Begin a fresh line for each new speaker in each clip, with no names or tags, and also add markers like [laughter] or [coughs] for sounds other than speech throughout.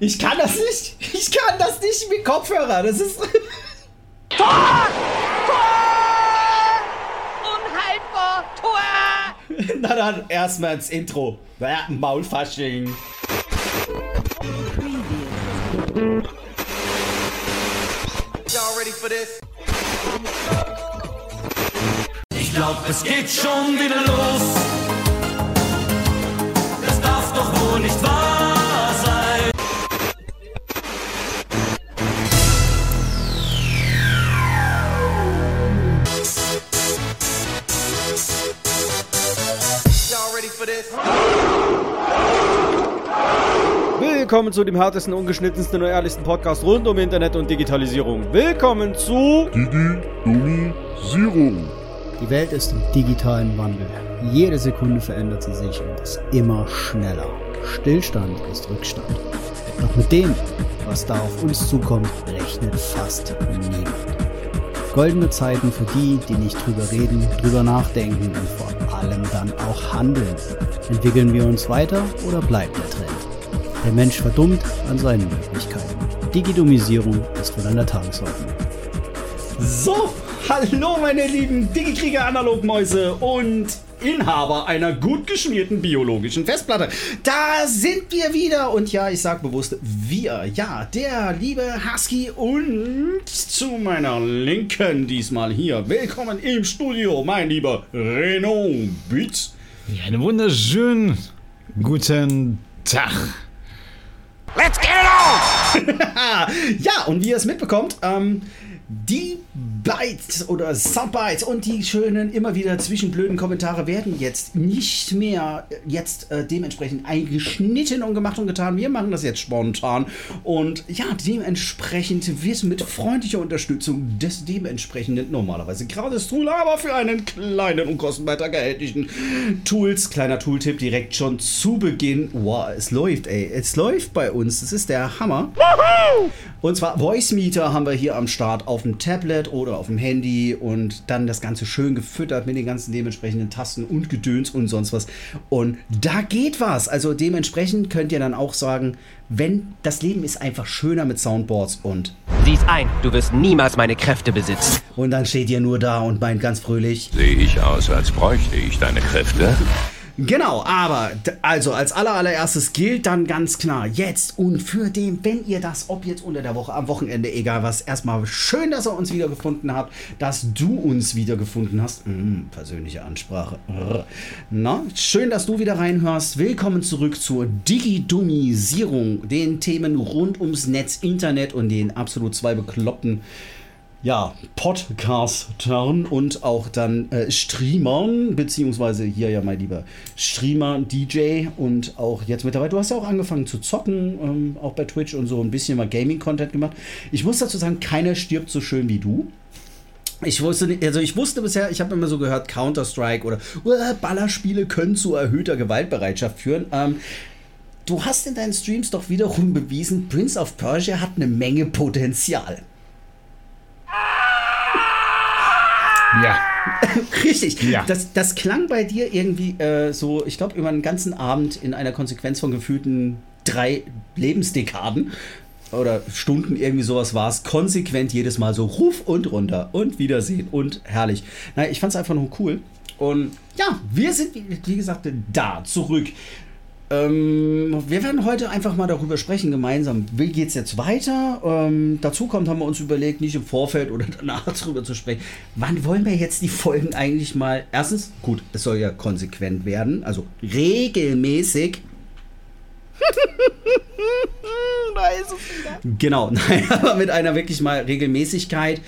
Ich kann das nicht. Ich kann das nicht mit Kopfhörer. Das ist.
Tor! Tor! Unhaltbar! Tor!
Na dann, erstmal ins Intro. Ja, Maulfasching.
Y'all ready for this?
Ich glaub, es geht schon wieder los. Das darf doch wohl nicht wahr
This?
Willkommen zu dem härtesten, ungeschnittensten und ehrlichsten Podcast rund um Internet und Digitalisierung. Willkommen zu.
Digi-Domisierung.
Die Welt ist im digitalen Wandel. Jede Sekunde verändert sie sich und ist immer schneller. Stillstand ist Rückstand. Doch mit dem, was da auf uns zukommt, rechnet fast niemand. Goldene Zeiten für die, die nicht drüber reden, drüber nachdenken und vor allem dann auch handeln. Entwickeln wir uns weiter oder bleibt der Trend? Der Mensch verdummt an seinen Möglichkeiten. Digidomisierung ist wohl an der Tagesordnung.
So, hallo meine lieben Digikrieger Analogmäuse und Inhaber einer gut geschmierten biologischen Festplatte. Da sind wir wieder und ja, ich sag bewusst wir. Ja, der liebe Husky und zu meiner Linken diesmal hier. Willkommen im Studio, mein lieber Renault Bitz.
Ja, einen wunderschönen guten Tag.
Let's get it on! [laughs]
Ja, und wie ihr es mitbekommt, ähm, die Bytes oder Soundbites und die schönen immer wieder zwischenblöden Kommentare werden jetzt nicht mehr äh, jetzt äh, dementsprechend eingeschnitten und gemacht und getan. Wir machen das jetzt spontan und ja, dementsprechend wird mit freundlicher Unterstützung des dementsprechenden normalerweise gratis Tool, aber für einen kleinen und kostenbeitrag erhältlichen Tools, kleiner Tooltip direkt schon zu Beginn. Wow, es läuft, ey, es läuft bei uns. Das ist der Hammer. Und zwar Voice Meter haben wir hier am Start auf dem Tablet oder auf dem Handy und dann das Ganze schön gefüttert mit den ganzen dementsprechenden Tasten und Gedöns und sonst was. Und da geht was. Also dementsprechend könnt ihr dann auch sagen, wenn das Leben ist einfach schöner mit Soundboards und
Sieh's ein, du wirst niemals meine Kräfte besitzen.
und dann steht ihr nur da und meint ganz fröhlich.
Sehe ich aus, als bräuchte ich deine Kräfte?
Genau, aber also als aller, allererstes gilt dann ganz klar jetzt und für den, wenn ihr das, ob jetzt unter der Woche, am Wochenende, egal was, erstmal schön, dass ihr uns wiedergefunden habt, dass du uns wiedergefunden hast. Mm, persönliche Ansprache. Na, schön, dass du wieder reinhörst. Willkommen zurück zur Digidumisierung, den Themen rund ums Netz, Internet und den absolut zwei bekloppten ja, Podcastern und auch dann äh, Streamern, beziehungsweise hier ja mein lieber Streamer, DJ und auch jetzt mittlerweile, du hast ja auch angefangen zu zocken, ähm, auch bei Twitch und so ein bisschen mal Gaming-Content gemacht. Ich muss dazu sagen, keiner stirbt so schön wie du. Ich wusste, nicht, also ich wusste bisher, ich habe immer so gehört, Counter-Strike oder äh, Ballerspiele können zu erhöhter Gewaltbereitschaft führen. Ähm, du hast in deinen Streams doch wiederum bewiesen, Prince of Persia hat eine Menge Potenzial.
Ja. [laughs]
Richtig.
Ja.
Das, das klang bei dir irgendwie äh, so, ich glaube, über einen ganzen Abend in einer Konsequenz von gefühlten drei Lebensdekaden oder Stunden irgendwie sowas war es, konsequent jedes Mal so ruf und runter und Wiedersehen und herrlich. Na, ich fand es einfach nur cool. Und ja, wir sind, wie, wie gesagt, da zurück. Ähm, wir werden heute einfach mal darüber sprechen, gemeinsam. Wie geht es jetzt weiter? Ähm, dazu kommt, haben wir uns überlegt, nicht im Vorfeld oder [laughs] danach darüber zu sprechen. Wann wollen wir jetzt die Folgen eigentlich mal? Erstens, gut, es soll ja konsequent werden, also regelmäßig. [laughs] da ist es wieder. Genau, [laughs] nein, aber mit einer wirklich mal Regelmäßigkeit.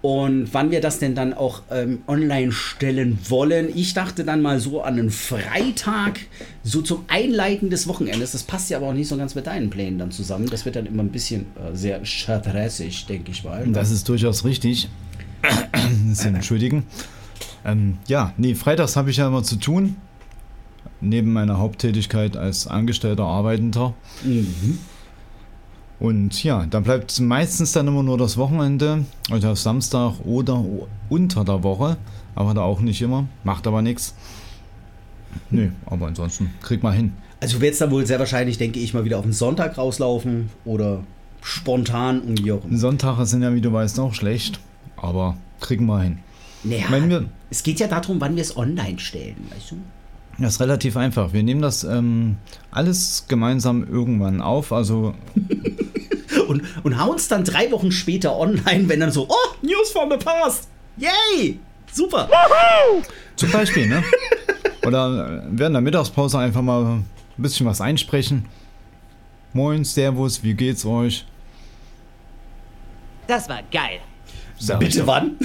Und wann wir das denn dann auch ähm, online stellen wollen. Ich dachte dann mal so an einen Freitag, so zum Einleiten des Wochenendes. Das passt ja aber auch nicht so ganz mit deinen Plänen dann zusammen. Das wird dann immer ein bisschen äh, sehr stressig, denke ich mal.
Das ist durchaus richtig. [coughs] Entschuldigen. Ähm, ja, nee, freitags habe ich ja immer zu tun. Neben meiner Haupttätigkeit als angestellter Arbeitender.
Mhm.
Und ja, dann bleibt meistens dann immer nur das Wochenende, also auf Samstag oder unter der Woche. Aber da auch nicht immer. Macht aber nichts. Nö, aber ansonsten kriegt man hin.
Also du wirst dann wohl sehr wahrscheinlich, denke ich, mal wieder auf den Sonntag rauslaufen oder spontan um die Jochen.
Sonntage sind ja, wie du weißt, auch schlecht. Aber kriegen wir hin.
Naja,
wir-
es geht ja darum, wann wir es online stellen, weißt du?
Das ist relativ einfach. Wir nehmen das ähm, alles gemeinsam irgendwann auf. Also [laughs]
Und, und hauen es dann drei Wochen später online, wenn dann so, oh, News from the past. Yay! Super!
zum Beispiel, ne? Oder äh, während der Mittagspause einfach mal ein bisschen was einsprechen. Moin, Servus, wie geht's euch?
Das war geil.
Sag ich
Bitte wann?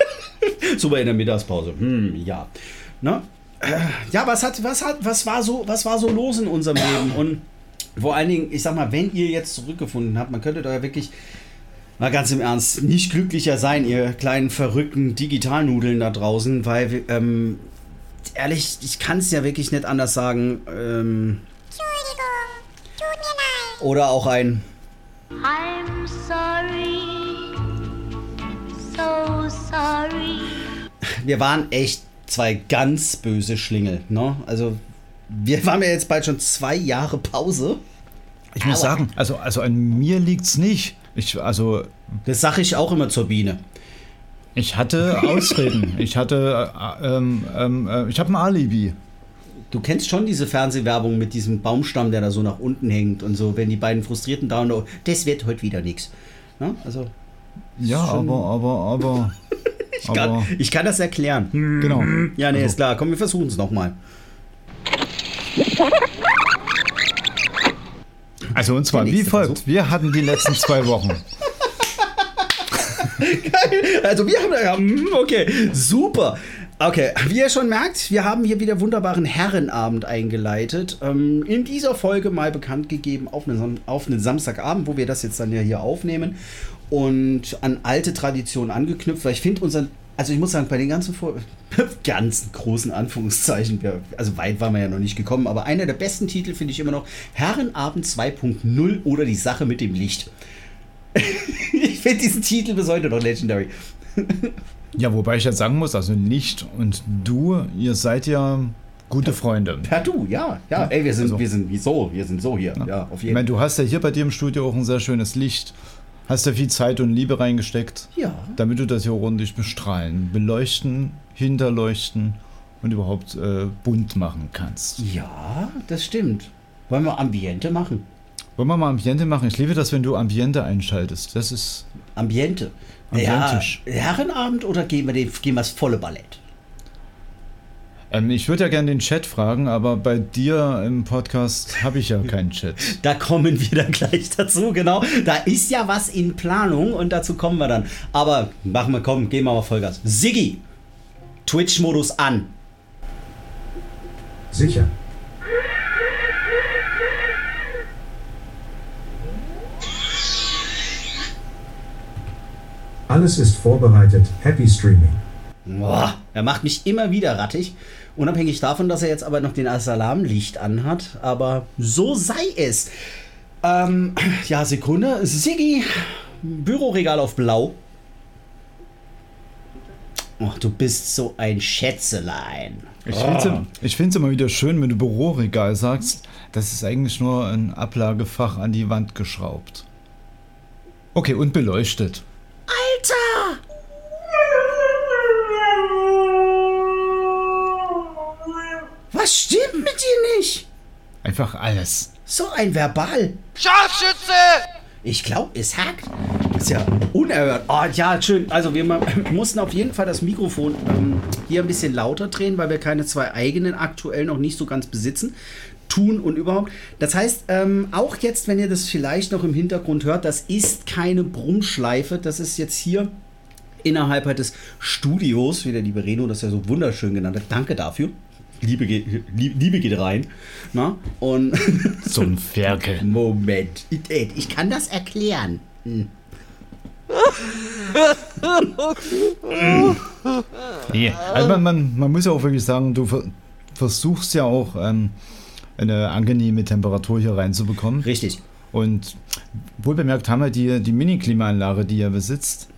[laughs] Super in der Mittagspause. Hm, ja. Na? Ja, was hat, was hat, was war so, was war so los in unserem Leben? Und vor allen Dingen, ich sag mal, wenn ihr jetzt zurückgefunden habt, man könnte da ja wirklich mal ganz im Ernst nicht glücklicher sein, ihr kleinen verrückten Digitalnudeln da draußen, weil ähm, ehrlich, ich kann es ja wirklich nicht anders sagen. Ähm,
Entschuldigung, tut mir leid.
oder auch ein
I'm sorry. So sorry.
wir waren echt zwei ganz böse Schlingel, ne? Also wir waren ja jetzt bald schon zwei Jahre Pause.
Ich muss
Aua.
sagen, also, also an mir liegt's nicht. Ich, also,
Das sage ich auch immer zur Biene.
ich hatte Ausreden. [laughs] Ich hatte, äh, ähm, ähm, äh, ich habe ein Alibi.
Du kennst schon diese Fernsehwerbung mit diesem Baumstamm, der da so nach unten hängt und so, wenn die beiden Frustrierten da und das wird heute wieder nichts. Ne? Also
Ja, aber, aber, aber, [laughs]
ich kann, ich kann das erklären.
Genau.
Ja, nee, ist klar. Komm, wir versuchen es nochmal.
Also und zwar wie folgt.
Versuch.
Wir hatten die letzten zwei Wochen. [laughs]
Also wir haben, okay, super. Okay, wie ihr schon merkt, wir haben hier wieder wunderbaren Herrenabend eingeleitet. Ähm, in dieser Folge mal bekannt gegeben auf einen, auf einen Samstagabend, wo wir das jetzt dann ja hier aufnehmen und an alte Traditionen angeknüpft, weil ich finde unseren, also ich muss sagen, bei den ganzen, Vor [laughs] ganzen großen Anführungszeichen, also weit waren wir ja noch nicht gekommen, aber einer der besten Titel finde ich immer noch Herrenabend 2.0 oder die Sache mit dem Licht. [laughs] ich finde diesen Titel bis heute noch legendary. [laughs]
Ja, wobei ich jetzt sagen muss, also Licht und du, ihr seid ja gute Freunde.
Per du, ja, ja. Ey, wir sind,
Also-
wir sind wieso? Wir sind so hier. Ja, auf
Ich
jeden
meine,
Fall.
du hast ja hier bei dir im Studio auch ein sehr schönes Licht. Hast ja viel Zeit und Liebe reingesteckt,
Ja.
damit du das hier ordentlich bestrahlen, beleuchten, hinterleuchten und überhaupt äh, bunt machen kannst.
Ja, das stimmt. Wollen wir Ambiente machen?
Wollen wir mal Ambiente machen? Ich liebe das, wenn du Ambiente einschaltest. Das ist.
Ambiente.
Ambientisch.
Ja, Herrenabend oder gehen wir, den, gehen wir das volle Ballett?
Ähm, ich würde ja gerne den Chat fragen, aber bei dir im Podcast habe ich ja keinen Chat. [laughs]
Da kommen wir dann gleich dazu, genau. Da ist ja was in Planung und dazu kommen wir dann. Aber machen wir, komm, gehen wir mal Vollgas. Siggi, Twitch-Modus an.
Sicher. Alles ist vorbereitet. Happy Streaming.
Boah, er macht mich immer wieder rattig. Unabhängig davon, dass er jetzt aber noch den Alarmlicht anhat. Aber so sei es. Ähm, ja, Sekunde. Siggi, Büroregal auf Blau. Oh, du bist so ein Schätzelein.
Ich finde es immer wieder schön, wenn du Büroregal sagst. Das ist eigentlich nur ein Ablagefach an die Wand geschraubt. Okay, und beleuchtet.
Alter! Was stimmt mit dir nicht?
Einfach alles.
So ein Verbal.
Scharfschütze!
Ich glaube, es hackt. Ist ja unerhört. Oh, ja, schön. Also wir [laughs] mussten auf jeden Fall das Mikrofon ähm, hier ein bisschen lauter drehen, weil wir keine zwei eigenen aktuell noch nicht so ganz besitzen. Tun und überhaupt. Das heißt, ähm, auch jetzt, wenn ihr das vielleicht noch im Hintergrund hört, das ist keine Brummschleife. Das ist jetzt hier innerhalb halt des Studios, wie der liebe Reno das ja so wunderschön genannt hat. Danke dafür. Liebe, geht- Lie- Liebe geht rein. Na? Und [laughs]
Zum Ferkel.
Moment. Ich, kann das erklären. Hm. [laughs]
Nee, also man, man, man muss ja auch wirklich sagen, du ver versuchst ja auch ähm, eine angenehme Temperatur hier reinzubekommen.
Richtig.
Und wohl bemerkt haben wir die, die Mini-Klimaanlage, die ihr besitzt,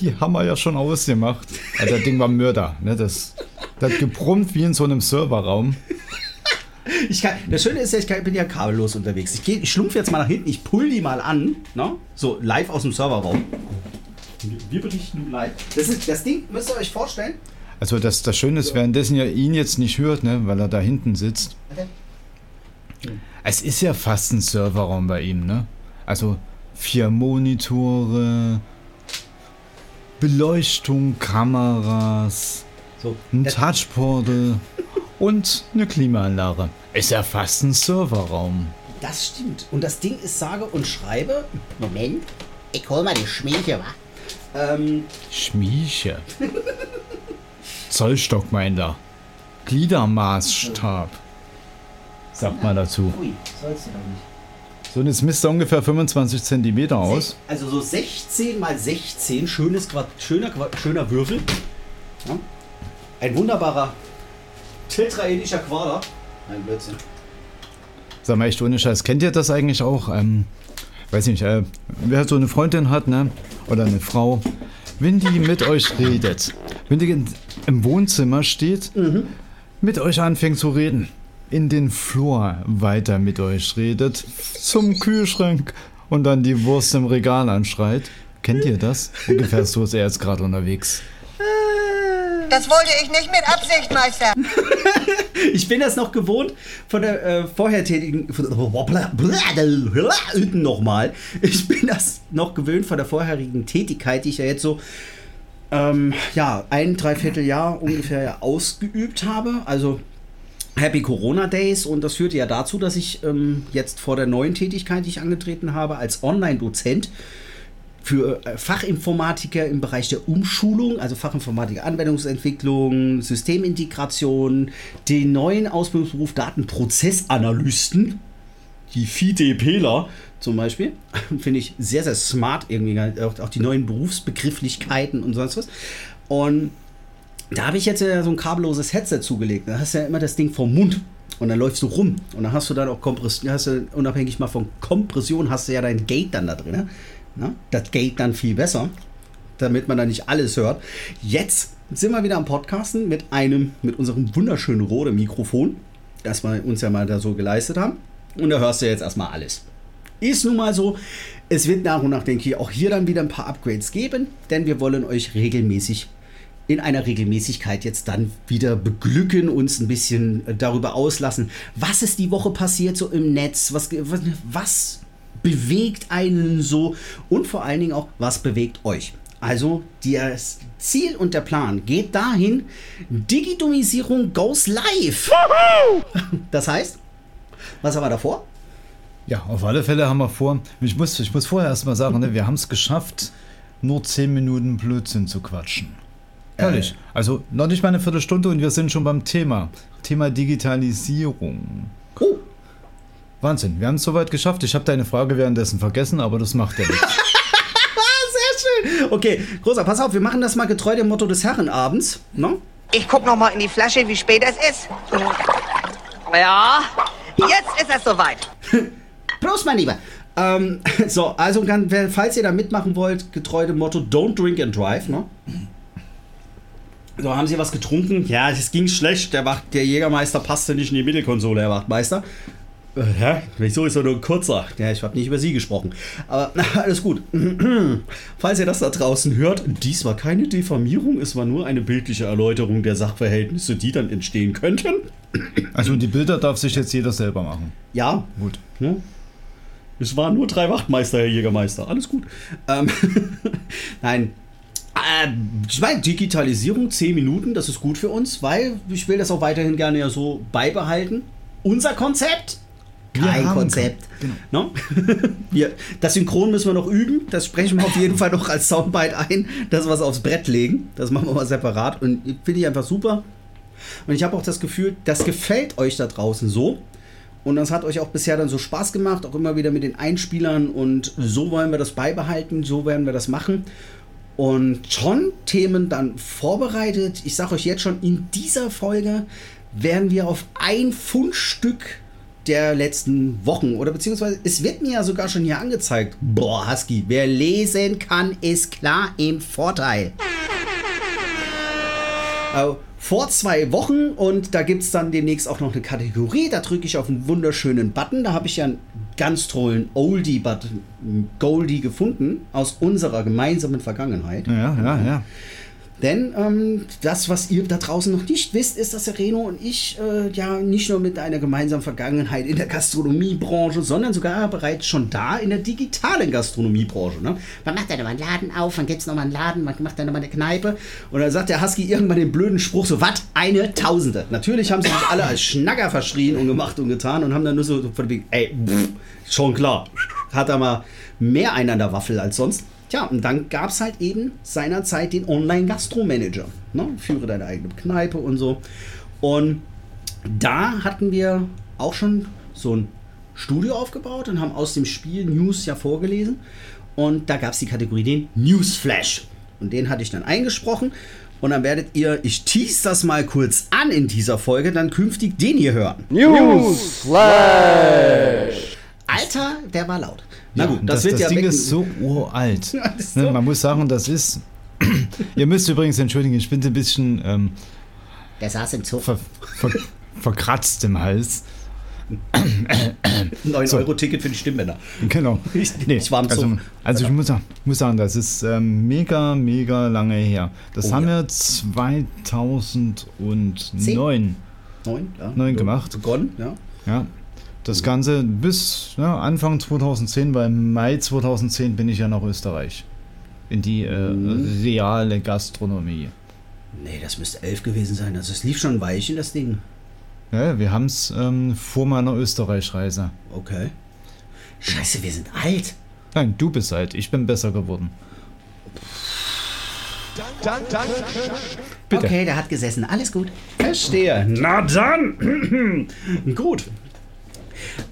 die haben wir ja schon ausgemacht. Also das Ding war Mörder. Ne? Das, das hat gebrummt wie in so einem Serverraum.
Ich kann, das Schöne ist ja, ich kann, bin ja kabellos unterwegs. Ich, geh, ich schlumpf jetzt mal nach hinten, ich pull die mal an, ne? so live aus dem Serverraum. Wir berichten nun live. Das, ist, das Ding müsst ihr euch vorstellen.
Also das, das Schöne ist, währenddessen ihr ihn jetzt nicht hört, ne, weil er da hinten sitzt. Es ist ja fast ein Serverraum bei ihm, ne? Also vier Monitore, Beleuchtung, Kameras,
So,
ein Touchportal und eine Klimaanlage. Ist ja fast ein Serverraum.
das stimmt. Und das Ding ist sage und schreibe. Moment, ich hol mal die Schminke, wa? Ähm,
Schmieche. [laughs] Zollstock meint er. Gliedermaßstab. Sagt man dazu.
ui, sollst du doch nicht.
So, und jetzt misst er ungefähr 25 Zentimeter aus.
Also so 16 mal 16, schönes Quad schöner, Qua- schöner Würfel. Ja? Ein wunderbarer tetraedischer Quader. Ein Blödsinn.
Sag mal echt ohne Scheiß, kennt ihr das eigentlich auch? Ähm, weiß nicht, äh, wer so eine Freundin hat, ne? Oder eine Frau, wenn die mit euch redet, wenn die in- im Wohnzimmer steht, mit euch anfängt zu reden, in den Flur weiter mit euch redet, zum Kühlschrank und dann die Wurst im Regal anschreit. Kennt ihr das? Ungefähr so ist er jetzt gerade unterwegs.
Das wollte ich nicht mit Absicht, Meister. [laughs]
Ich bin das noch gewohnt von der äh, vorher tätigen. Nochmal. Ich bin das noch gewöhnt von der vorherigen Tätigkeit, die ich ja jetzt so. Ähm, ja, ein Dreivierteljahr ungefähr ja ausgeübt habe. Also Happy Corona Days und das führte ja dazu, dass ich ähm, jetzt vor der neuen Tätigkeit, die ich angetreten habe, als Online-Dozent für äh, Fachinformatiker im Bereich der Umschulung, also Fachinformatiker Anwendungsentwicklung, Systemintegration, den neuen Ausbildungsberuf Datenprozessanalysten, die FIDEPler zum Beispiel, [laughs] finde ich sehr, sehr smart irgendwie, auch, auch die neuen Berufsbegrifflichkeiten und sonst was. Und da habe ich jetzt ja so ein kabelloses Headset zugelegt. Da hast du ja immer das Ding vom Mund. Und dann läufst du rum. Und dann hast du dann auch Kompression, hast du unabhängig mal von Kompression, hast du ja dein Gate dann da drin. ne? Das Gate dann viel besser, damit man da nicht alles hört. Jetzt sind wir wieder am Podcasten mit einem, mit unserem wunderschönen Rode Mikrofon, das wir uns ja mal da so geleistet haben. Und da hörst du jetzt erstmal alles. Ist nun mal so. Es wird nach und nach, denke ich, auch hier dann wieder ein paar Upgrades geben, denn wir wollen euch regelmäßig in einer Regelmäßigkeit jetzt dann wieder beglücken, uns ein bisschen äh, darüber auslassen, was ist die Woche passiert so im Netz, was, was, was bewegt einen so und vor allen Dingen auch, was bewegt euch. Also das Ziel und der Plan geht dahin, Digitomisierung goes live. Das heißt, was haben wir davor?
Ja, auf alle Fälle haben wir vor. Ich muss, ich muss vorher erstmal sagen, ne, wir haben es geschafft, nur 10 Minuten Blödsinn zu quatschen. Herrlich. Also noch nicht mal eine Viertelstunde und wir sind schon beim Thema. Thema Digitalisierung.
Oh,
Wahnsinn, wir haben es soweit geschafft. Ich habe deine Frage währenddessen vergessen, aber das macht ja nichts. [laughs]
sehr schön. Okay, großer, pass auf, wir machen das mal getreu dem Motto des Herrenabends. Ne?
Ich guck noch mal in die Flasche, wie spät es ist. Ja, jetzt ist es soweit. [laughs]
Prost, mein Lieber. Ähm, [laughs] so, also falls ihr da mitmachen wollt, getreu dem Motto Don't Drink and Drive, ne? So, haben Sie was getrunken? Ja, es ging schlecht. Der, Wacht, der Jägermeister passte nicht in die Mittelkonsole, Herr Wachtmeister. Äh, hä? Wieso ist er nur ein kurzer? Ja, ich habe nicht über Sie gesprochen. Aber na, alles gut. [clears throat] Falls ihr das da draußen hört, dies war keine Diffamierung, es war nur eine bildliche Erläuterung der Sachverhältnisse, die dann entstehen könnten. [clears throat]
Also die Bilder darf sich jetzt jeder selber machen.
Ja,
Gut.
Ne? Es waren nur drei Wachtmeister, Herr Jägermeister. Alles gut. Ähm, [laughs] Nein. Ich meine, Digitalisierung, 10 Minuten, das ist gut für uns, weil ich will das auch weiterhin gerne ja so beibehalten. Unser Konzept? Kein Konzept. No? [laughs] wir, das Synchron müssen wir noch üben. Das sprechen wir auf jeden Fall noch als Soundbite ein, dass wir es aufs Brett legen. Das machen wir mal separat. Und finde ich einfach super. Und ich habe auch das Gefühl, das gefällt euch da draußen so. Und das hat euch auch bisher dann so Spaß gemacht, auch immer wieder mit den Einspielern. Und so wollen wir das beibehalten, so werden wir das machen. Und schon Themen dann vorbereitet. Ich sage euch jetzt schon, in dieser Folge werden wir auf ein Fundstück der letzten Wochen oder beziehungsweise es wird mir ja sogar schon hier angezeigt. Boah, Husky, wer lesen kann, ist klar im Vorteil. Äh, vor zwei Wochen und da gibt es dann demnächst auch noch eine Kategorie. Da drücke ich auf einen wunderschönen Button. Da habe ich ja einen ganz tollen Oldie-Button, Goldie gefunden aus unserer gemeinsamen Vergangenheit.
Ja, ja, ja.
Denn ähm, das, was ihr da draußen noch nicht wisst, ist, dass Reno und ich äh, ja nicht nur mit einer gemeinsamen Vergangenheit in der Gastronomiebranche, sondern sogar bereits schon da in der digitalen Gastronomiebranche. Ne? Man macht dann nochmal einen Laden auf, dann gibt es nochmal einen Laden, man macht dann nochmal eine Kneipe und dann sagt der Husky irgendwann den blöden Spruch so, was? Eine Tausende. Natürlich haben sie sich alle als Schnacker verschrien und gemacht und getan und haben dann nur so von wegen, ey, pff, schon klar, hat er mal mehr einen an der Waffel als sonst. Tja, und dann gab es halt eben seinerzeit den Online-Gastro-Manager. Ne? Führe deine eigene Kneipe und so. Und da hatten wir auch schon so ein Studio aufgebaut und haben aus dem Spiel News ja vorgelesen. Und da gab es die Kategorie den Newsflash. Und den hatte ich dann eingesprochen. Und dann werdet ihr, ich tease das mal kurz an in dieser Folge, dann künftig den hier hören.
Newsflash!
Alter, der war laut. Na
Ja,
gut, das, wird
das
ja
Ding ist so uralt. [laughs]
Ja, das ist
Ne,
so-
Man muss sagen, das ist. [clears throat] Ihr müsst übrigens entschuldigen, ich bin so ein bisschen ähm,
Der saß im Zoo.
ver, ver, verkratzt im Hals.
9-Euro-Ticket für die Stimmbänder.
Genau. [laughs]
Ich- ich war im
also,
Zoo.
also ich muss, sagen- muss sagen, das ist ähm, mega, mega lange her. Das
Oh
haben
ja.
wir 2009
Neun, ja.
Neun
So
gemacht.
Begonnen, ja.
Ja. Das Ganze bis ja, Anfang 2010, weil im Mai 2010 bin ich ja nach Österreich. In die äh,
Mhm.
reale Gastronomie.
Nee, das müsste elf gewesen sein. Also es lief schon ein Weilchen, das Ding.
Ja, wir haben es ähm, vor meiner Österreich-Reise.
Okay. Scheiße, wir sind alt.
Nein, du bist alt, ich bin besser geworden.
Dank, dank,
Bitte.
Okay, der hat gesessen. Alles gut. Verstehe. Na dann. [clears throat] gut.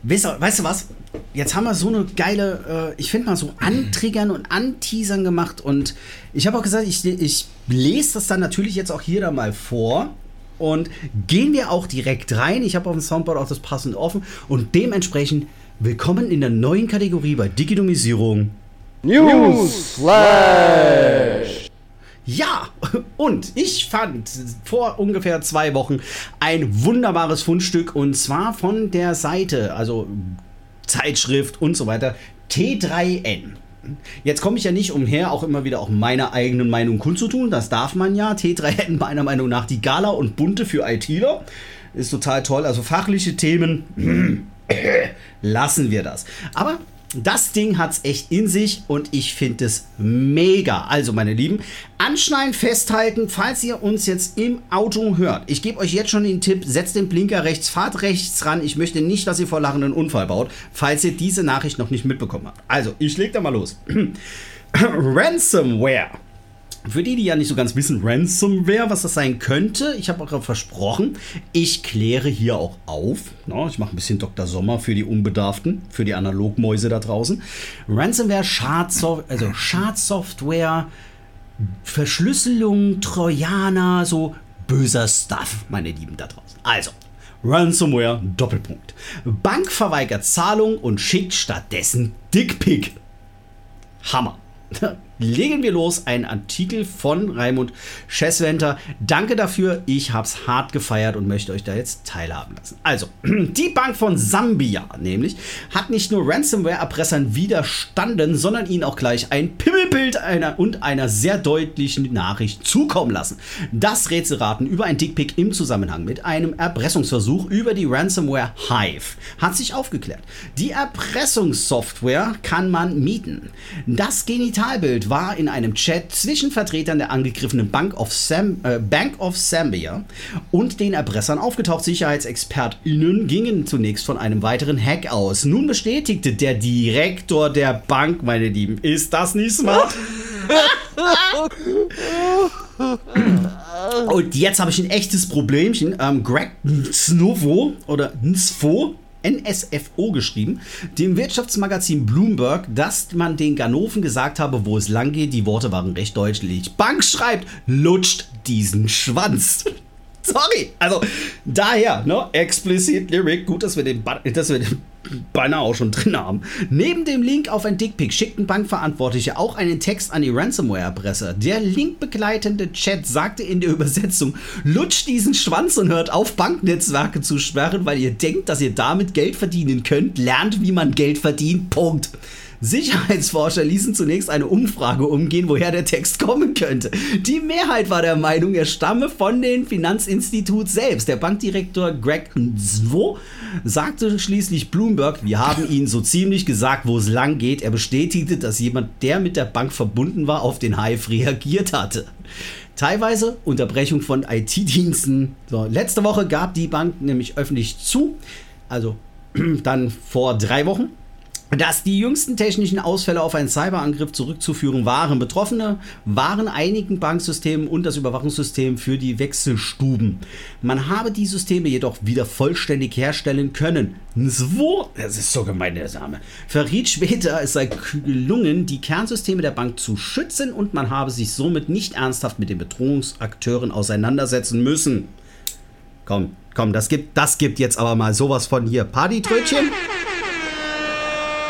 Weißt du, weißt du was? Jetzt haben wir so eine geile, äh, ich finde mal so Antriggern und Anteasern gemacht und ich habe auch gesagt, ich, ich lese das dann natürlich jetzt auch hier da mal vor und gehen wir auch direkt rein. Ich habe auf dem Soundboard auch das passend offen und dementsprechend willkommen in der neuen Kategorie bei Digitalisierung.
Newsflash!
Ja, und ich fand vor ungefähr zwei Wochen ein wunderbares Fundstück und zwar von der Seite, also Zeitschrift und so weiter, T3N. Jetzt komme ich ja nicht umher, auch immer wieder auch meiner eigenen Meinung kundzutun. Das darf man ja. T3N meiner Meinung nach die Gala und Bunte für ITler. Ist total toll. Also fachliche Themen [clears throat] lassen wir das. Aber das Ding hat's echt in sich und ich finde es mega. Also, meine Lieben, anschneiden, festhalten, falls ihr uns jetzt im Auto hört. Ich gebe euch jetzt schon den Tipp, setzt den Blinker rechts, fahrt rechts ran. Ich möchte nicht, dass ihr vor Lachen einen Unfall baut, falls ihr diese Nachricht noch nicht mitbekommen habt. Also, ich leg da mal los. [clears throat] Ransomware. Für die, die ja nicht so ganz wissen, Ransomware, was das sein könnte, ich habe auch versprochen, ich kläre hier auch auf. Na, ich mache ein bisschen Dr. Sommer für die Unbedarften, für die Analogmäuse da draußen. Ransomware, Schadsoftware, also Schadsoftware, Verschlüsselung, Trojaner, so böser Stuff, meine Lieben da draußen. Also, Ransomware, Doppelpunkt. Bank verweigert Zahlung und schickt stattdessen Dickpick. Hammer. [laughs] Legen wir los. Ein Artikel von Raimund Schesswenter. Danke dafür. Ich hab's hart gefeiert und möchte euch da jetzt teilhaben lassen. Also, [clears throat] die Bank von Sambia nämlich hat nicht nur Ransomware-Erpressern widerstanden, sondern ihnen auch gleich ein Pimmelbild einer und einer sehr deutlichen Nachricht zukommen lassen. Das Rätselraten über ein Dickpick im Zusammenhang mit einem Erpressungsversuch über die Ransomware Hive hat sich aufgeklärt. Die Erpressungssoftware kann man mieten. Das Genitalbild war in einem Chat zwischen Vertretern der angegriffenen Bank of, Sam, äh, Bank of Zambia und den Erpressern aufgetaucht. SicherheitsexpertInnen gingen zunächst von einem weiteren Hack aus. Nun bestätigte der Direktor der Bank, meine Lieben, ist das nicht smart? [laughs] Und jetzt habe ich ein echtes Problemchen. Ähm, Greg Snovo oder Nsfo, NSFO geschrieben, dem Wirtschaftsmagazin Bloomberg, dass man den Ganoven gesagt habe, wo es lang geht. Die Worte waren recht deutlich. Bank schreibt, lutscht diesen Schwanz. [laughs] Sorry, also daher, ne, explicit Lyric, gut, dass wir den, Ba- dass wir den beinahe auch schon drin haben. Neben dem Link auf ein Dickpick schickten Bankverantwortliche auch einen Text an die Ransomware-Erpresser. Der linkbegleitende Chat sagte in der Übersetzung, lutscht diesen Schwanz und hört auf, Banknetzwerke zu sperren, weil ihr denkt, dass ihr damit Geld verdienen könnt. Lernt, wie man Geld verdient. Punkt. Sicherheitsforscher ließen zunächst eine Umfrage umgehen, woher der Text kommen könnte. Die Mehrheit war der Meinung, er stamme von dem Finanzinstitut selbst. Der Bankdirektor Greg Zwo sagte schließlich Bloomberg, wir haben Ihnen so ziemlich gesagt, wo es lang geht. Er bestätigte, dass jemand, der mit der Bank verbunden war, auf den Hive reagiert hatte. Teilweise Unterbrechung von IT-Diensten. So, letzte Woche gab die Bank nämlich öffentlich zu, also [clears throat] dann vor drei Wochen, dass die jüngsten technischen Ausfälle auf einen Cyberangriff zurückzuführen waren. Betroffene waren einigen Banksystemen und das Überwachungssystem für die Wechselstuben. Man habe die Systeme jedoch wieder vollständig herstellen können. Svo, das ist so gemein, der Name, verriet später, es sei gelungen, die Kernsysteme der Bank zu schützen und man habe sich somit nicht ernsthaft mit den Bedrohungsakteuren auseinandersetzen müssen. Komm, komm, das gibt, das gibt jetzt aber mal sowas von hier Partytrötchen.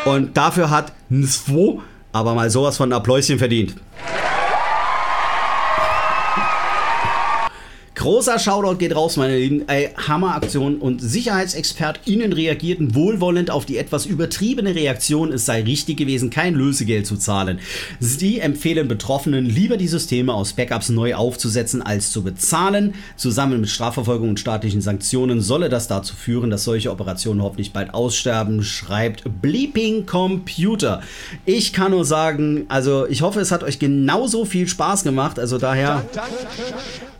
Und dafür hat Nswo aber mal sowas von Appläuschen verdient. Großer Shoutout geht raus, meine Lieben. Ey, Hammeraktion und SicherheitsexpertInnen reagierten wohlwollend auf die etwas übertriebene Reaktion, es sei richtig gewesen, kein Lösegeld zu zahlen. Sie empfehlen Betroffenen, lieber die Systeme aus Backups neu aufzusetzen, als zu bezahlen. Zusammen mit Strafverfolgung und staatlichen Sanktionen solle das dazu führen, dass solche Operationen hoffentlich bald aussterben, schreibt Bleeping Computer. Ich kann nur sagen, also ich hoffe, es hat euch genauso viel Spaß gemacht. Also daher.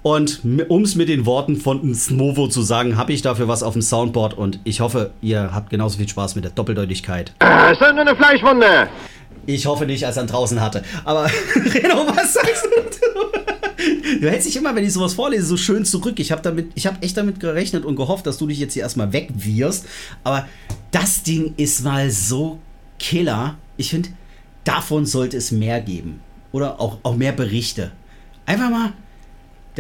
Und um es mit den Worten von Smovo zu sagen, habe ich dafür was auf dem Soundboard und ich hoffe, ihr habt genauso viel Spaß mit der Doppeldeutigkeit.
Äh, ist doch nur eine Fleischwunde.
Ich hoffe nicht, als er draußen hatte. Aber [laughs] Reno, was sagst du? Du hältst dich immer, wenn ich sowas vorlese, so schön zurück. Ich habe damit, ich habe echt damit gerechnet und gehofft, dass du dich jetzt hier erstmal wegwirst. Aber das Ding ist mal so Killer. Ich finde, davon sollte es mehr geben. Oder auch, auch mehr Berichte. Einfach mal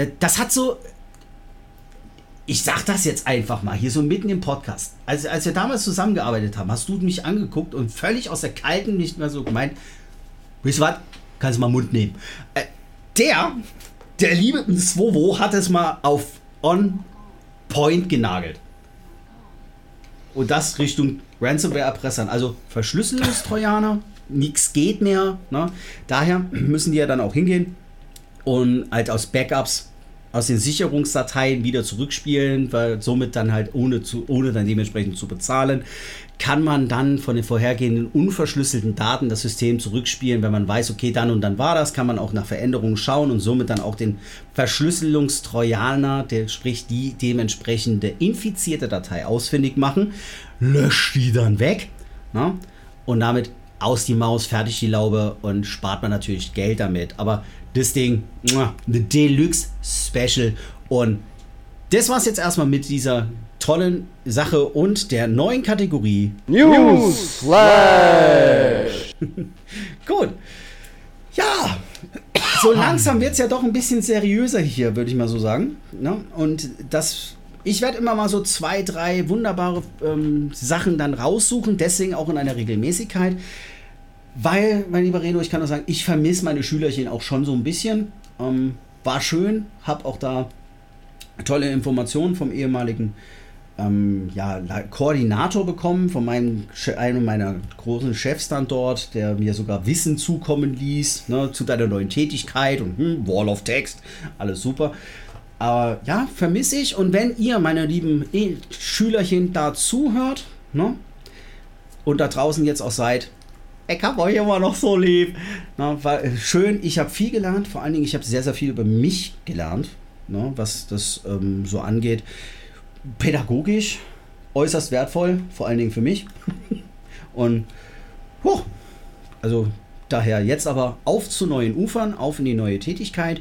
das hat so. Ich sag das jetzt einfach mal, hier so mitten im Podcast. Als, als wir damals zusammengearbeitet haben, hast du mich angeguckt und völlig aus der Kalten nicht mehr so gemeint, wisst was, kannst du mal Mund nehmen. Äh, der, der liebe Swovo hat es mal auf On Point genagelt. Und das Richtung Ransomware-Erpressern. Also Verschlüsselungstrojaner, nichts geht mehr. Ne? Daher müssen die ja dann auch hingehen und halt aus Backups aus den Sicherungsdateien wieder zurückspielen, weil somit dann halt ohne, zu, ohne dann dementsprechend zu bezahlen, kann man dann von den vorhergehenden unverschlüsselten Daten das System zurückspielen. Wenn man weiß, okay, dann und dann war das, kann man auch nach Veränderungen schauen und somit dann auch den Verschlüsselungstrojaner, der sprich die dementsprechende infizierte Datei ausfindig machen, löscht die dann weg na? und damit aus die Maus, fertig die Laube und spart man natürlich Geld damit. Aber das Ding, the Deluxe Special. Und das war's jetzt erstmal mit dieser tollen Sache und der neuen Kategorie
News Flash. [laughs]
Gut. Ja, so langsam wird es ja doch ein bisschen seriöser hier, würde ich mal so sagen. Ne? Und das, ich werde immer mal so zwei, drei wunderbare ähm, Sachen dann raussuchen, deswegen auch in einer Regelmäßigkeit. Weil, mein lieber Reno, ich kann nur sagen, ich vermisse meine Schülerchen auch schon so ein bisschen. Ähm, war schön, habe auch da tolle Informationen vom ehemaligen ähm, ja, Koordinator bekommen, von meinem, einem meiner großen Chefs dann dort, der mir sogar Wissen zukommen ließ ne, zu deiner neuen Tätigkeit und hm, Wall of Text, alles super. Aber ja, vermisse ich. Und wenn ihr, meine lieben e Schülerchen, da zuhört ne, und da draußen jetzt auch seid, ich habe euch immer noch so lieb. Na, war schön, ich habe viel gelernt, vor allen Dingen, ich habe sehr, sehr viel über mich gelernt, ne, was das ähm, so angeht. Pädagogisch äußerst wertvoll, vor allen Dingen für mich. [laughs] Und, huh, also daher jetzt aber auf zu neuen Ufern, auf in die neue Tätigkeit.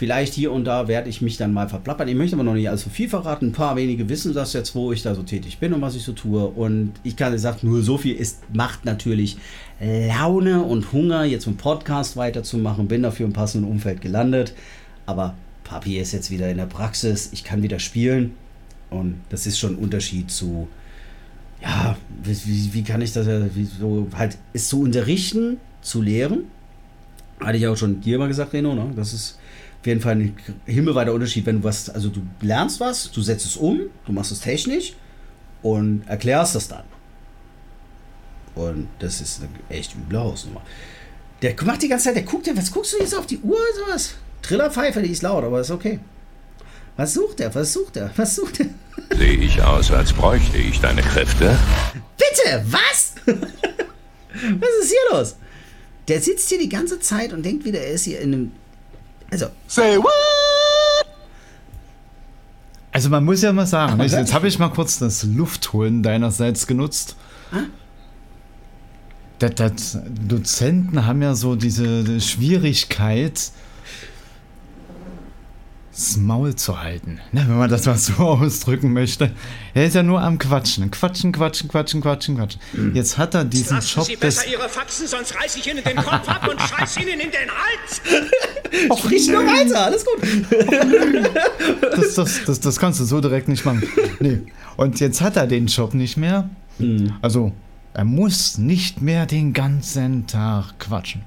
Vielleicht hier und da werde ich mich dann mal verplappern. Ich möchte aber noch nicht allzu viel verraten. Ein paar wenige wissen das jetzt, wo ich da so tätig bin und was ich so tue. Und ich kann gesagt, nur so viel ist, macht natürlich Laune und Hunger, jetzt einen Podcast weiterzumachen. Bin dafür im passenden Umfeld gelandet. Aber Papi ist jetzt wieder in der Praxis. Ich kann wieder spielen. Und das ist schon ein Unterschied zu ja, wie, wie, kann ich das ja, wie so, halt, ist zu unterrichten, zu lehren. Hatte ich auch schon dir mal gesagt, Reno, ne? Das ist auf jeden Fall ein himmelweiter Unterschied, wenn du was, also du lernst was, du setzt es um, du machst es technisch und erklärst das dann. Und das ist eine echt üble Hausnummer. Der macht die ganze Zeit, der guckt ja, was guckst du jetzt auf die Uhr oder sowas? Trillerpfeife, die ist laut, aber ist okay. Was sucht er? Was sucht er? Was sucht er?
Sehe ich aus, als bräuchte ich deine Kräfte?
Bitte, was? [laughs] was ist hier los? Der sitzt hier die ganze Zeit und denkt wieder, er ist hier in einem. Also.
Say what?
Also man muss ja mal sagen, nicht? jetzt habe ich mal kurz das Luftholen deinerseits genutzt.
Ah?
Das, das, Dozenten haben ja so diese Schwierigkeit, das Maul zu halten, ne, wenn man das mal so [laughs] ausdrücken möchte. Er ist ja nur am Quatschen, Quatschen, Quatschen, Quatschen, Quatschen, Quatschen. Jetzt hat er diesen
Lassen
Job
Sie
des...
besser Ihre Faxen, sonst reiß ich Ihnen den Kopf ab und scheiß Ihnen in den Hals. [laughs]
Sprich nur weiter, alles gut. [laughs]
Das, das, das, das kannst du so direkt nicht machen. Nee. Und jetzt hat er den Job nicht mehr. Also, er muss nicht mehr den ganzen Tag quatschen.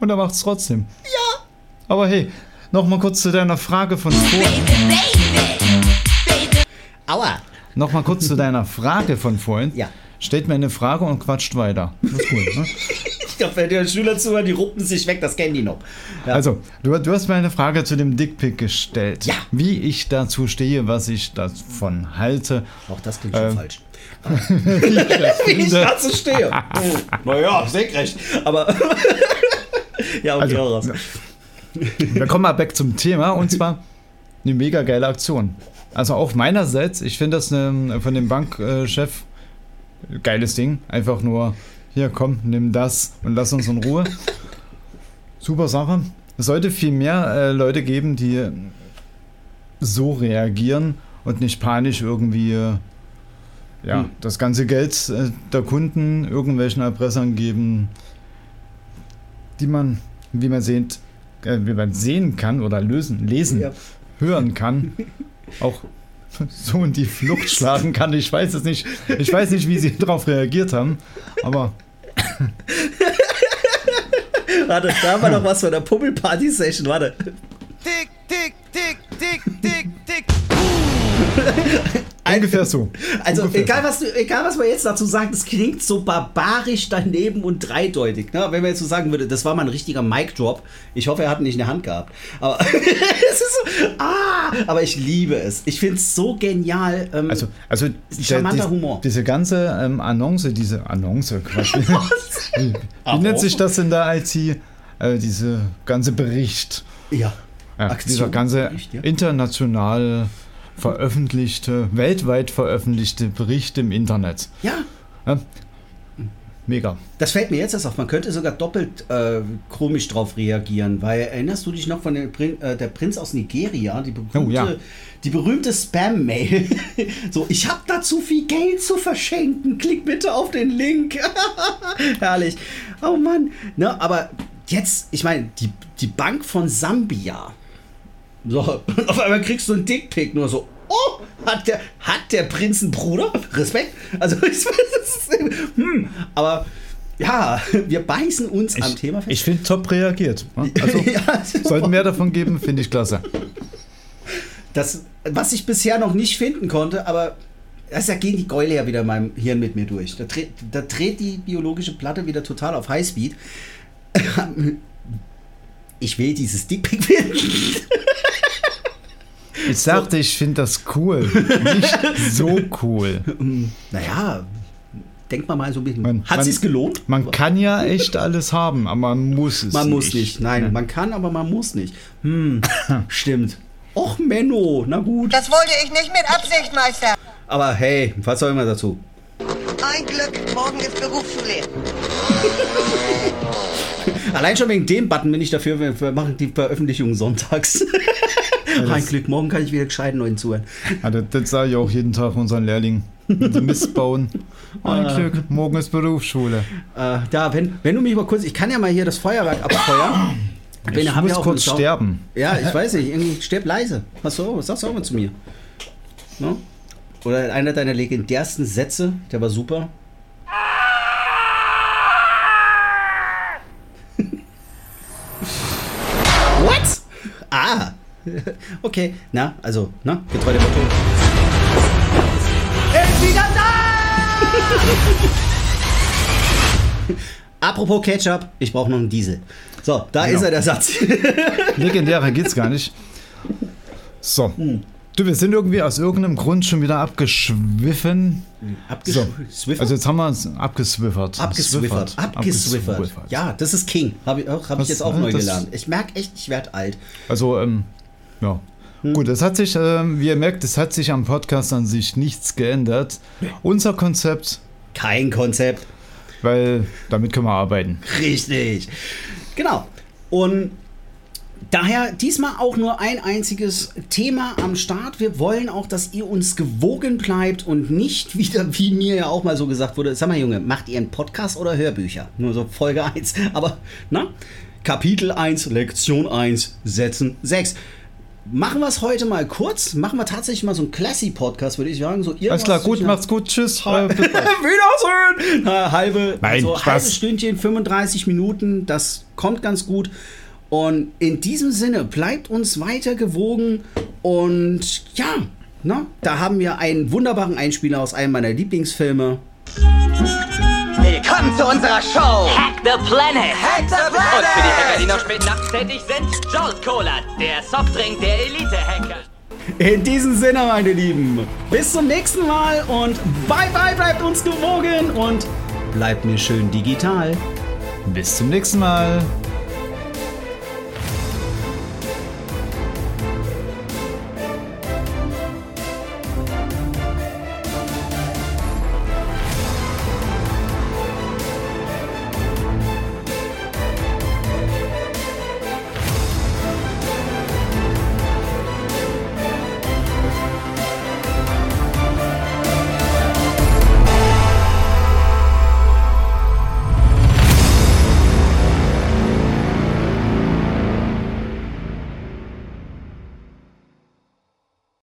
Und er macht's trotzdem.
Ja.
Aber hey, nochmal kurz zu deiner Frage von vorhin.
Aua.
Nochmal kurz zu deiner Frage von vorhin.
Ja.
Stellt mir eine Frage und quatscht weiter. Das ist gut, ne?
Ich glaube, wenn die Schüler zuhören, die ruppen sich weg, das kennen die noch. Ja.
Also, du, du hast mir eine Frage zu dem Dickpick gestellt.
Ja.
Wie ich dazu stehe, was ich davon halte.
Auch das klingt schon
Ähm,
falsch. [laughs]
Wie ich
dazu stehe. [laughs] Naja, senkrecht. Aber. [laughs] ja, okay, hau raus.
Wir kommen mal back zum Thema und zwar eine mega geile Aktion. Also auch meinerseits, ich finde das eine, von dem Bankchef geiles Ding. Einfach nur, hier komm, nimm das und lass uns in Ruhe. Super Sache. Es sollte viel mehr äh, Leute geben, die so reagieren und nicht panisch irgendwie äh, ja,
Hm.
das ganze Geld äh, der Kunden irgendwelchen Erpressern geben, die man, wie man sehen, äh, wie man sehen kann oder lösen, lesen,
Ja.
hören kann, [laughs] auch so in die Flucht schlagen kann. Ich weiß es nicht. Ich weiß nicht, wie sie darauf reagiert haben, aber
Warte, da war noch was von der Pummel-Party-Session. Warte.
Ungefähr so. [laughs]
Also,
Ungefähr
egal was, du, egal was man jetzt dazu sagt, es klingt so barbarisch daneben und dreideutig. Ne? Wenn man jetzt so sagen würde, das war mal ein richtiger Mic-Drop. Ich hoffe, er hat ihn nicht in der Hand gehabt. Aber [laughs] es ist so, ah, aber ich liebe es. Ich finde es so genial. Ähm,
Also, also
charmanter
die-
Humor.
Diese ganze ähm, Annonce, diese Annonce, Quatsch. [laughs] wie wie nennt sich das in der IT? Äh, diese ganze Bericht.
ja.
Ja, dieser ganze
Bericht, ja.
international veröffentlichte, weltweit veröffentlichte Bericht im Internet.
ja,
Ja, mega.
Das fällt mir jetzt erst auf. Man könnte sogar doppelt äh, komisch drauf reagieren, weil erinnerst du dich noch von dem Prin äh, der Prinz aus Nigeria, die berühmte,
Oh, ja.
die berühmte Spam-Mail. [laughs] so, ich habe da zu viel Geld zu verschenken. Klick bitte auf den Link. [laughs] Herrlich. Oh Mann. Ne, aber jetzt, ich meine, die, die Bank von Sambia. So, und [laughs] auf einmal kriegst du einen Dickpick, nur so. Oh, hat der, hat der Prinz einen Bruder? Respekt. Also, [laughs] ich weiß, es ist, hm, aber ja, wir beißen uns am
Ich,
Thema fest.
ich finde top reagiert. Also, [laughs]
Ja,
sollten mehr davon geben, finde ich klasse.
Das, was ich bisher noch nicht finden konnte, aber das da gehen die Gäule ja wieder in meinem Hirn mit mir durch. Da dreht, da dreht die biologische Platte wieder total auf Highspeed. Ich will dieses Dickpick finden.
Ich sagte, ich finde das cool. Nicht so cool.
Naja, denkt man mal so ein bisschen.
Man-
Hat
man-
sich's gelohnt?
Man kann ja echt alles haben, aber man muss es
Man
nicht.
muss nicht. Nein, man kann, aber man muss nicht. Hm, stimmt. Och, Menno, na gut.
Das wollte ich nicht mit Absicht, Meister.
Aber hey, was soll man dazu?
Ein Glück, morgen ist Berufsschule. [laughs]
Allein schon wegen dem Button bin ich dafür, wir wir machen die Veröffentlichung sonntags. [laughs] Ein Glück, morgen kann ich wieder gescheit neuen zuhören.
Ja, das, das sage ich auch jeden Tag unseren Lehrlingen. Sie Mist bauen. [laughs] Ein
Ah.
Glück, morgen ist Berufsschule.
Äh, da, wenn, wenn du mich mal kurz, ich kann ja mal hier das Feuerwerk abfeuern.
Ich
wir
muss
auch
kurz sterben.
Ja, ich weiß nicht, irgendwie stirb leise. Was, so, was sagst du auch mal zu mir? No? Oder einer deiner legendärsten Sätze, der war super. What? Ah. [laughs] Okay, na, also, na, getreu dem Motto. Ist wieder da! [laughs] Apropos Ketchup, ich brauche noch einen Diesel. So, da
Genau.
ist er, der Satz. [laughs]
Legendärer geht's gar nicht. So. Du, wir sind irgendwie aus irgendeinem Grund schon wieder abgeschwiffen. So.
Abgeschwiffert?
Also jetzt haben wir uns abgeswiffert.
Abgeswiffert.
Swiffert.
Abgeswiffert. Ja, das ist King. Habe ich, hab ich jetzt auch neu
das-
gelernt. Ich merke echt, ich werde alt.
Also, ähm, ja.
Hm.
Gut, es hat sich, ähm, wie ihr merkt, es hat sich am Podcast an sich nichts geändert. Unser Konzept.
Kein Konzept.
Weil damit können wir arbeiten.
Richtig. Genau. Und daher diesmal auch nur ein einziges Thema am Start. Wir wollen auch, dass ihr uns gewogen bleibt und nicht [laughs] wieder, wie mir ja auch mal so gesagt wurde, sag mal Junge, macht ihr einen Podcast oder Hörbücher? Nur so Folge 1. [laughs] Aber, na? Kapitel 1, Lektion 1, Sätzen 6. Machen wir es heute mal kurz. Machen wir tatsächlich mal so einen Classy-Podcast, würde ich sagen. So
Alles klar, gut, macht's gut, tschüss. Äh. [laughs]
Wiedersehen! Na, halbe,
Nein,
also
Spaß.
halbes Stündchen, 35 Minuten, das kommt ganz gut. Und in diesem Sinne, bleibt uns weiter gewogen und ja, na, da haben wir einen wunderbaren Einspieler aus einem meiner Lieblingsfilme.
Willkommen zu unserer Show.
Hack the Planet!
Hack the
Und für die Hacker,
Planet.
die noch spät nachts tätig sind, Jolt Cola, der Softdrink der Elite-Hacker.
In diesem Sinne, meine Lieben, bis zum nächsten Mal und bye bye, bleibt uns gewogen und bleibt mir schön digital.
Bis zum nächsten Mal.